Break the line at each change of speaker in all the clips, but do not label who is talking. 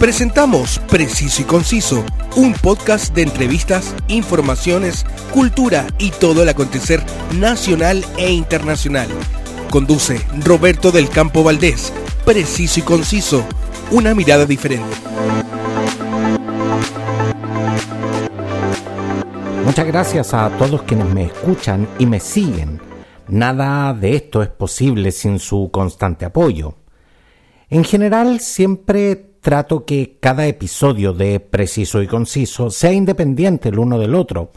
Presentamos Preciso y Conciso, un podcast de entrevistas, informaciones, cultura y todo el acontecer nacional e internacional. Conduce Roberto del Campo Valdés. Preciso y Conciso, una mirada diferente.
Muchas gracias a todos quienes me escuchan y me siguen. Nada de esto es posible sin su constante apoyo. En general siempre trato que cada episodio de Preciso y Conciso sea independiente el uno del otro,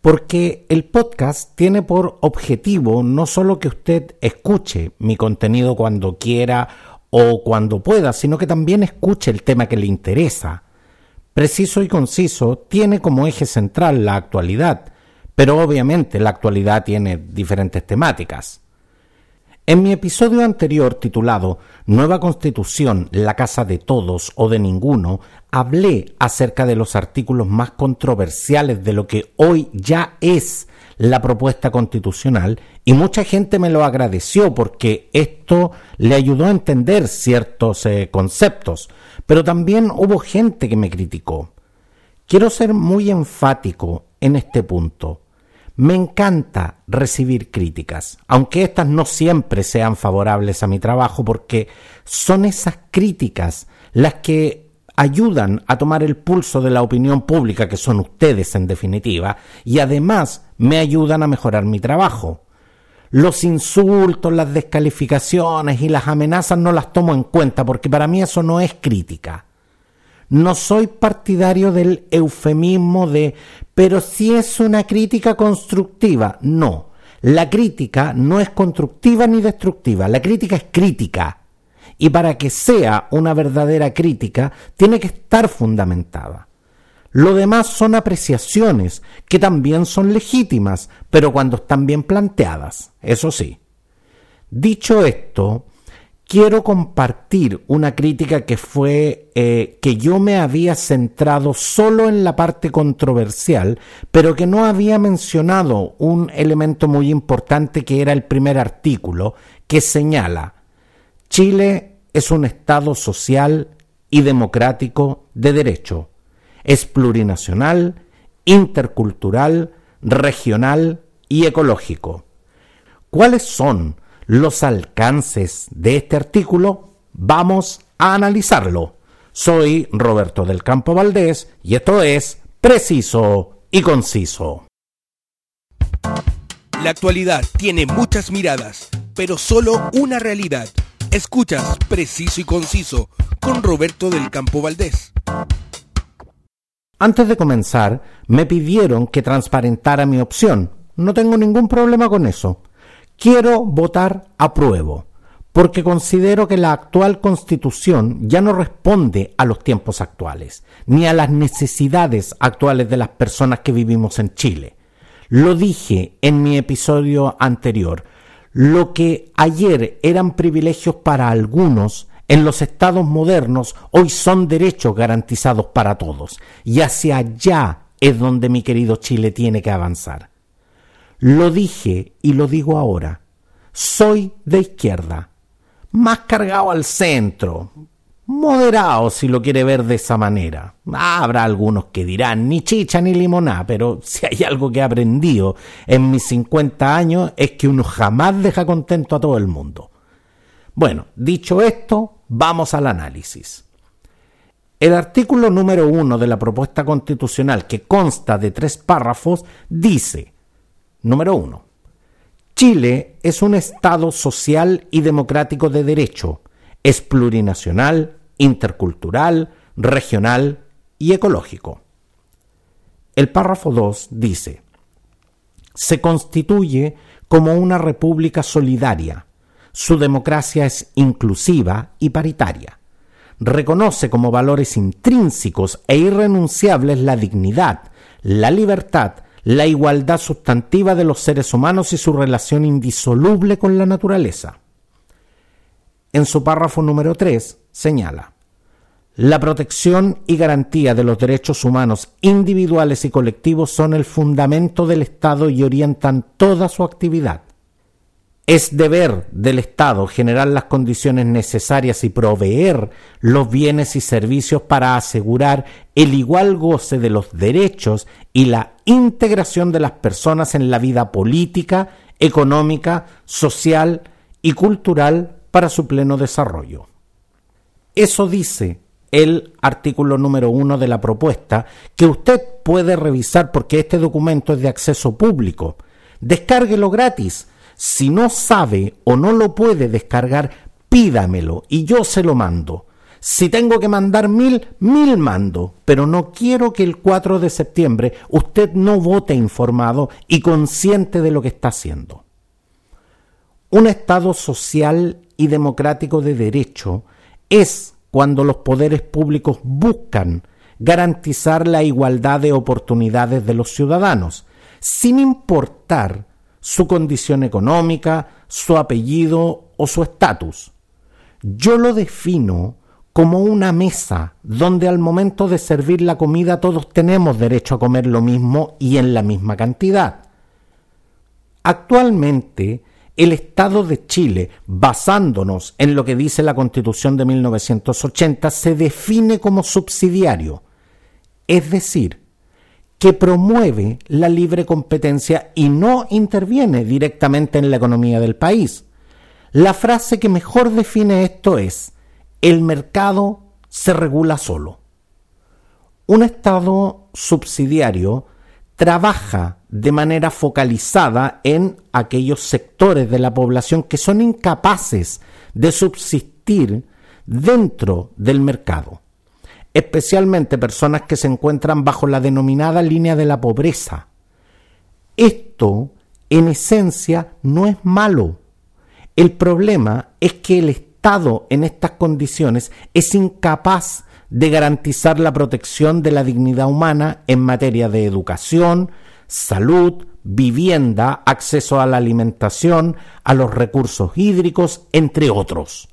porque el podcast tiene por objetivo no solo que usted escuche mi contenido cuando quiera o cuando pueda, sino que también escuche el tema que le interesa. Preciso y conciso tiene como eje central la actualidad, pero obviamente la actualidad tiene diferentes temáticas. En mi episodio anterior titulado Nueva Constitución, la casa de todos o de ninguno, hablé acerca de los artículos más controversiales de lo que hoy ya es la propuesta constitucional y mucha gente me lo agradeció porque esto le ayudó a entender ciertos eh, conceptos, pero también hubo gente que me criticó. Quiero ser muy enfático en este punto. Me encanta recibir críticas, aunque éstas no siempre sean favorables a mi trabajo, porque son esas críticas las que ayudan a tomar el pulso de la opinión pública, que son ustedes en definitiva, y además me ayudan a mejorar mi trabajo. Los insultos, las descalificaciones y las amenazas no las tomo en cuenta porque para mí eso no es crítica. No soy partidario del eufemismo de pero si es una crítica constructiva. No, la crítica no es constructiva ni destructiva, la crítica es crítica. Y para que sea una verdadera crítica, tiene que estar fundamentada. Lo demás son apreciaciones, que también son legítimas, pero cuando están bien planteadas, eso sí. Dicho esto, quiero compartir una crítica que fue eh, que yo me había centrado solo en la parte controversial, pero que no había mencionado un elemento muy importante que era el primer artículo, que señala Chile es un Estado social y democrático de derecho. Es plurinacional, intercultural, regional y ecológico. ¿Cuáles son los alcances de este artículo, vamos a analizarlo. Soy Roberto del Campo Valdés y esto es Preciso y Conciso.
La actualidad tiene muchas miradas, pero solo una realidad. Escuchas Preciso y Conciso con Roberto del Campo Valdés.
Antes de comenzar, me pidieron que transparentara mi opción. No tengo ningún problema con eso. Quiero votar apruebo, porque considero que la actual constitución ya no responde a los tiempos actuales, ni a las necesidades actuales de las personas que vivimos en Chile. Lo dije en mi episodio anterior, lo que ayer eran privilegios para algunos, en los estados modernos hoy son derechos garantizados para todos, y hacia allá es donde mi querido Chile tiene que avanzar. Lo dije y lo digo ahora. Soy de izquierda, más cargado al centro, moderado si lo quiere ver de esa manera. Habrá algunos que dirán ni chicha ni limoná, pero si hay algo que he aprendido en mis 50 años es que uno jamás deja contento a todo el mundo. Bueno, dicho esto, vamos al análisis. El artículo número uno de la propuesta constitucional, que consta de tres párrafos, dice Número uno. Chile es un Estado social y democrático de derecho. Es plurinacional, intercultural, regional y ecológico. El párrafo 2 dice, se constituye como una república solidaria. Su democracia es inclusiva y paritaria. Reconoce como valores intrínsecos e irrenunciables la dignidad, la libertad, la igualdad sustantiva de los seres humanos y su relación indisoluble con la naturaleza. En su párrafo número 3 señala, la protección y garantía de los derechos humanos individuales y colectivos son el fundamento del Estado y orientan toda su actividad. Es deber del Estado generar las condiciones necesarias y proveer los bienes y servicios para asegurar el igual goce de los derechos y la integración de las personas en la vida política, económica, social y cultural para su pleno desarrollo. Eso dice el artículo número uno de la propuesta, que usted puede revisar porque este documento es de acceso público. Descárguelo gratis si no sabe o no lo puede descargar, pídamelo y yo se lo mando. Si tengo que mandar mil, mil mando, pero no quiero que el 4 de septiembre usted no vote informado y consciente de lo que está haciendo. Un Estado social y democrático de derecho es cuando los poderes públicos buscan garantizar la igualdad de oportunidades de los ciudadanos, sin importar su condición económica, su apellido o su estatus. Yo lo defino como una mesa donde al momento de servir la comida todos tenemos derecho a comer lo mismo y en la misma cantidad. Actualmente, el Estado de Chile, basándonos en lo que dice la Constitución de 1980, se define como subsidiario, es decir, que promueve la libre competencia y no interviene directamente en la economía del país. La frase que mejor define esto es, el mercado se regula solo. Un Estado subsidiario trabaja de manera focalizada en aquellos sectores de la población que son incapaces de subsistir dentro del mercado especialmente personas que se encuentran bajo la denominada línea de la pobreza. Esto, en esencia, no es malo. El problema es que el Estado en estas condiciones es incapaz de garantizar la protección de la dignidad humana en materia de educación, salud, vivienda, acceso a la alimentación, a los recursos hídricos, entre otros.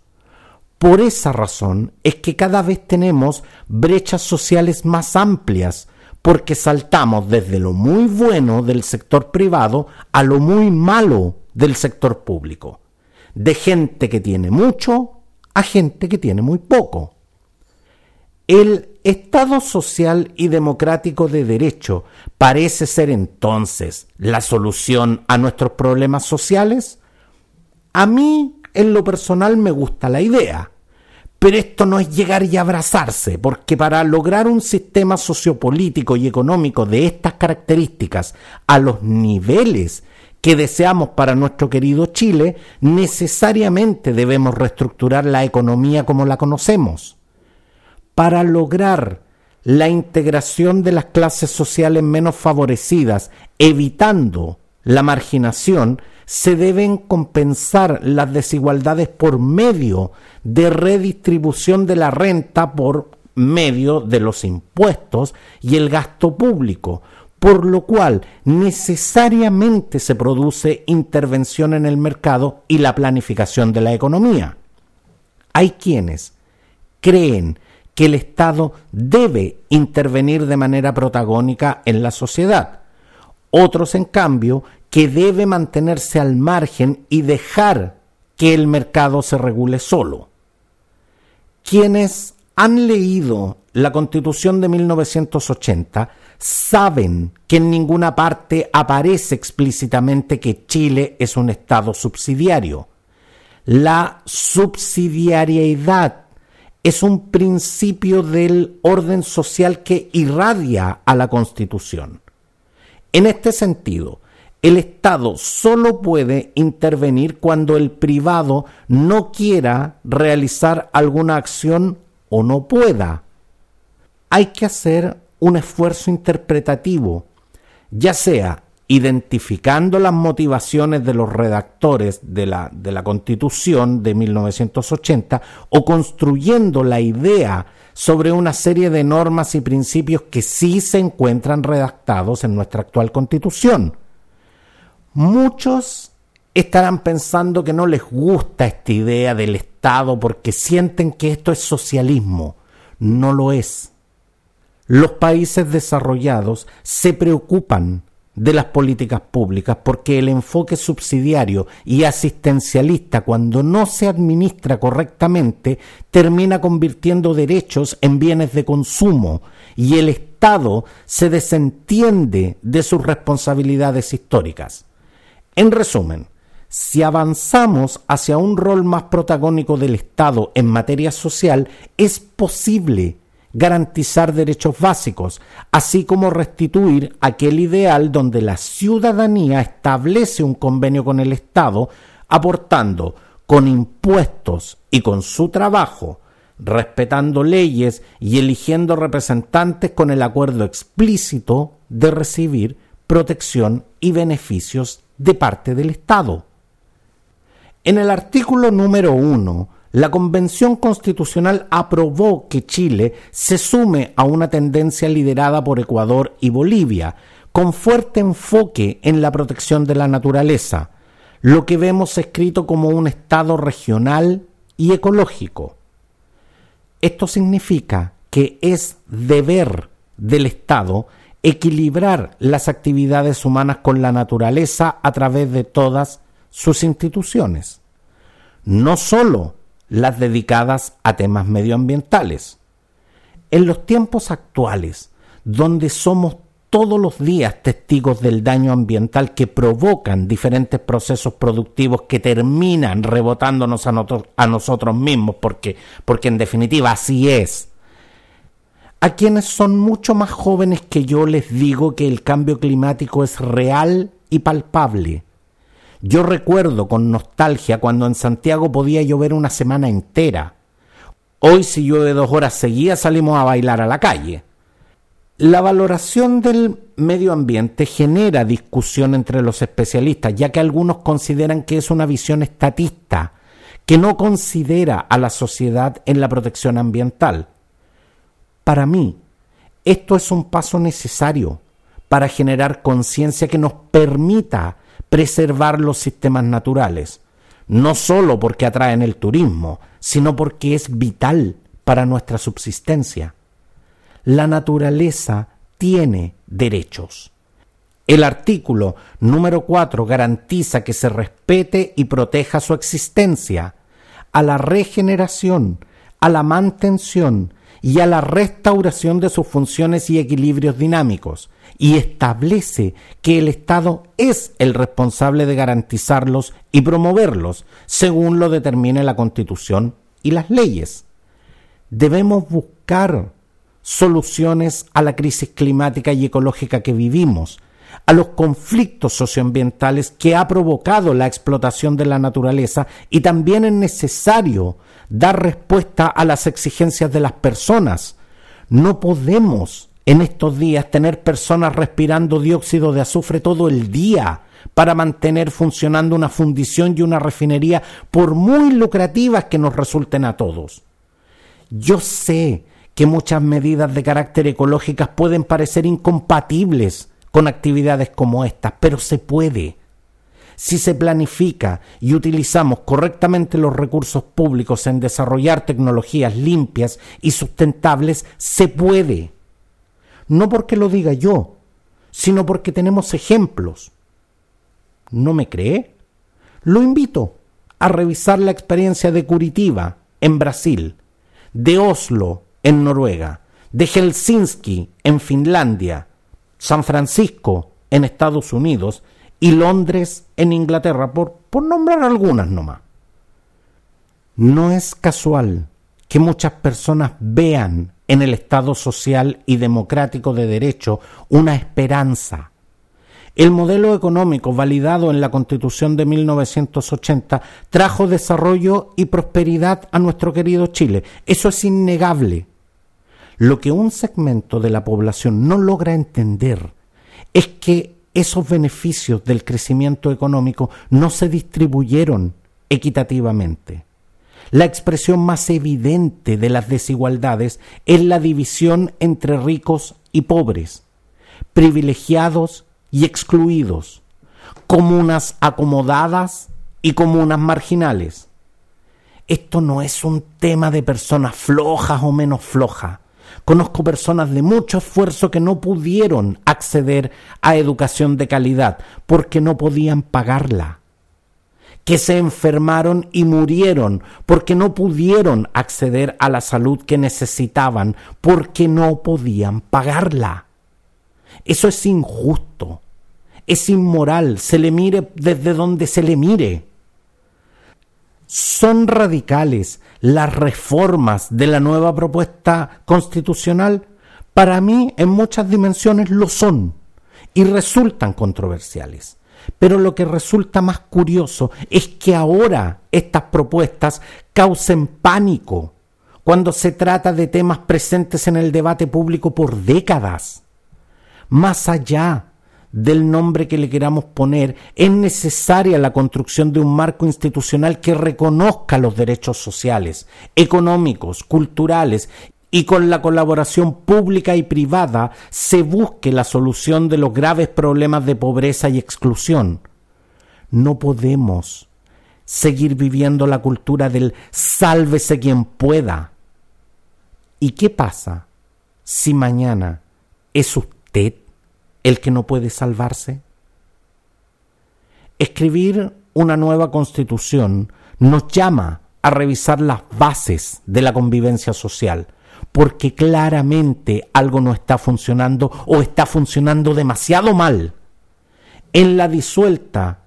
Por esa razón es que cada vez tenemos brechas sociales más amplias, porque saltamos desde lo muy bueno del sector privado a lo muy malo del sector público, de gente que tiene mucho a gente que tiene muy poco. El Estado social y democrático de derecho parece ser entonces la solución a nuestros problemas sociales. A mí, en lo personal, me gusta la idea pero esto no es llegar y abrazarse, porque para lograr un sistema sociopolítico y económico de estas características a los niveles que deseamos para nuestro querido Chile, necesariamente debemos reestructurar la economía como la conocemos. Para lograr la integración de las clases sociales menos favorecidas, evitando la marginación, se deben compensar las desigualdades por medio de redistribución de la renta por medio de los impuestos y el gasto público, por lo cual necesariamente se produce intervención en el mercado y la planificación de la economía. Hay quienes creen que el Estado debe intervenir de manera protagónica en la sociedad. Otros, en cambio, que debe mantenerse al margen y dejar que el mercado se regule solo. Quienes han leído la Constitución de 1980 saben que en ninguna parte aparece explícitamente que Chile es un Estado subsidiario. La subsidiariedad es un principio del orden social que irradia a la Constitución. En este sentido, el Estado solo puede intervenir cuando el privado no quiera realizar alguna acción o no pueda. Hay que hacer un esfuerzo interpretativo, ya sea identificando las motivaciones de los redactores de la, de la Constitución de 1980 o construyendo la idea sobre una serie de normas y principios que sí se encuentran redactados en nuestra actual Constitución. Muchos estarán pensando que no les gusta esta idea del Estado porque sienten que esto es socialismo. No lo es. Los países desarrollados se preocupan de las políticas públicas porque el enfoque subsidiario y asistencialista cuando no se administra correctamente termina convirtiendo derechos en bienes de consumo y el Estado se desentiende de sus responsabilidades históricas. En resumen, si avanzamos hacia un rol más protagónico del Estado en materia social, es posible garantizar derechos básicos, así como restituir aquel ideal donde la ciudadanía establece un convenio con el Estado, aportando con impuestos y con su trabajo, respetando leyes y eligiendo representantes con el acuerdo explícito de recibir protección y beneficios de parte del Estado. En el artículo número uno la Convención Constitucional aprobó que Chile se sume a una tendencia liderada por Ecuador y Bolivia, con fuerte enfoque en la protección de la naturaleza, lo que vemos escrito como un Estado regional y ecológico. Esto significa que es deber del Estado equilibrar las actividades humanas con la naturaleza a través de todas sus instituciones. No sólo las dedicadas a temas medioambientales. En los tiempos actuales, donde somos todos los días testigos del daño ambiental que provocan diferentes procesos productivos que terminan rebotándonos a, a nosotros mismos, porque, porque en definitiva así es. A quienes son mucho más jóvenes que yo les digo que el cambio climático es real y palpable yo recuerdo con nostalgia cuando en Santiago podía llover una semana entera. Hoy si llueve dos horas seguidas salimos a bailar a la calle. La valoración del medio ambiente genera discusión entre los especialistas, ya que algunos consideran que es una visión estatista, que no considera a la sociedad en la protección ambiental. Para mí, esto es un paso necesario para generar conciencia que nos permita preservar los sistemas naturales, no sólo porque atraen el turismo, sino porque es vital para nuestra subsistencia. La naturaleza tiene derechos. El artículo número 4 garantiza que se respete y proteja su existencia, a la regeneración, a la mantención y a la restauración de sus funciones y equilibrios dinámicos, y establece que el Estado es el responsable de garantizarlos y promoverlos, según lo determine la Constitución y las leyes. Debemos buscar soluciones a la crisis climática y ecológica que vivimos, a los conflictos socioambientales que ha provocado la explotación de la naturaleza y también es necesario dar respuesta a las exigencias de las personas. No podemos en estos días tener personas respirando dióxido de azufre todo el día para mantener funcionando una fundición y una refinería por muy lucrativas que nos resulten a todos. Yo sé que muchas medidas de carácter ecológicas pueden parecer incompatibles con actividades como estas, pero se puede. Si se planifica y utilizamos correctamente los recursos públicos en desarrollar tecnologías limpias y sustentables, se puede no porque lo diga yo, sino porque tenemos ejemplos. ¿No me cree? Lo invito a revisar la experiencia de Curitiba, en Brasil, de Oslo, en Noruega, de Helsinki, en Finlandia, San Francisco, en Estados Unidos, y Londres, en Inglaterra, por, por nombrar algunas nomás. No es casual que muchas personas vean en el Estado social y democrático de derecho una esperanza. El modelo económico validado en la Constitución de 1980 trajo desarrollo y prosperidad a nuestro querido Chile. Eso es innegable. Lo que un segmento de la población no logra entender es que esos beneficios del crecimiento económico no se distribuyeron equitativamente. La expresión más evidente de las desigualdades es la división entre ricos y pobres, privilegiados y excluidos, comunas acomodadas y comunas marginales. Esto no es un tema de personas flojas o menos flojas, Conozco personas de mucho esfuerzo que no pudieron acceder a educación de calidad porque no podían pagarla. Que se enfermaron y murieron porque no pudieron acceder a la salud que necesitaban porque no podían pagarla. Eso es injusto, es inmoral, se le mire desde donde se le mire. Son radicales las reformas de la nueva propuesta constitucional. Para mí, en muchas dimensiones lo son y resultan controversiales. Pero lo que resulta más curioso es que ahora estas propuestas causen pánico cuando se trata de temas presentes en el debate público por décadas más allá del nombre que le queramos poner, es necesaria la construcción de un marco institucional que reconozca los derechos sociales, económicos, culturales y con la colaboración pública y privada se busque la solución de los graves problemas de pobreza y exclusión. No podemos seguir viviendo la cultura del sálvese quien pueda. ¿Y qué pasa si mañana es usted el que no puede salvarse? Escribir una nueva constitución nos llama a revisar las bases de la convivencia social, porque claramente algo no está funcionando o está funcionando demasiado mal. En la disuelta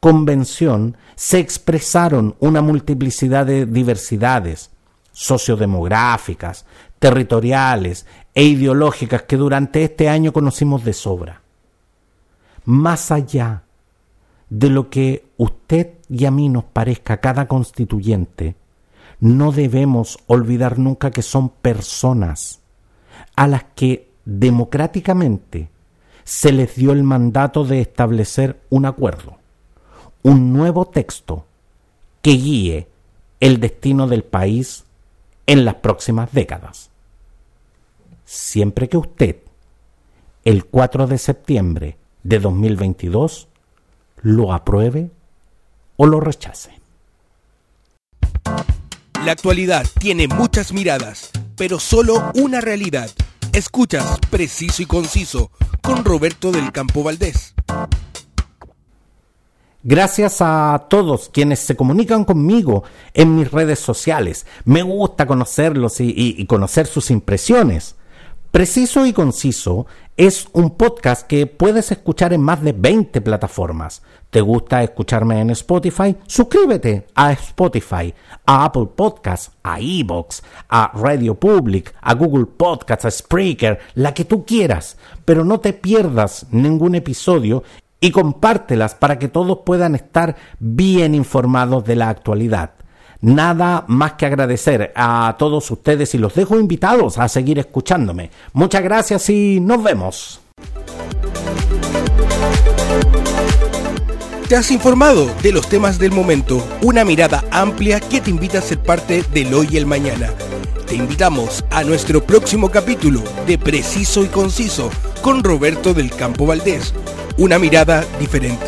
convención se expresaron una multiplicidad de diversidades sociodemográficas, territoriales e ideológicas que durante este año conocimos de sobra. Más allá de lo que usted y a mí nos parezca cada constituyente, no debemos olvidar nunca que son personas a las que democráticamente se les dio el mandato de establecer un acuerdo, un nuevo texto que guíe el destino del país en las próximas décadas siempre que usted, el 4 de septiembre de 2022, lo apruebe o lo rechace.
La actualidad tiene muchas miradas, pero solo una realidad. Escuchas Preciso y Conciso con Roberto del Campo Valdés.
Gracias a todos quienes se comunican conmigo en mis redes sociales. Me gusta conocerlos y, y conocer sus impresiones. Preciso y Conciso es un podcast que puedes escuchar en más de 20 plataformas. ¿Te gusta escucharme en Spotify? Suscríbete a Spotify, a Apple Podcasts, a Evox, a Radio Public, a Google Podcasts, a Spreaker, la que tú quieras. Pero no te pierdas ningún episodio y compártelas para que todos puedan estar bien informados de la actualidad nada más que agradecer a todos ustedes y los dejo invitados a seguir escuchándome. Muchas gracias y nos vemos.
Te has informado de los temas del momento, una mirada amplia que te invita a ser parte del hoy y el mañana. Te invitamos a nuestro próximo capítulo de Preciso y Conciso con Roberto del Campo Valdés, una mirada diferente.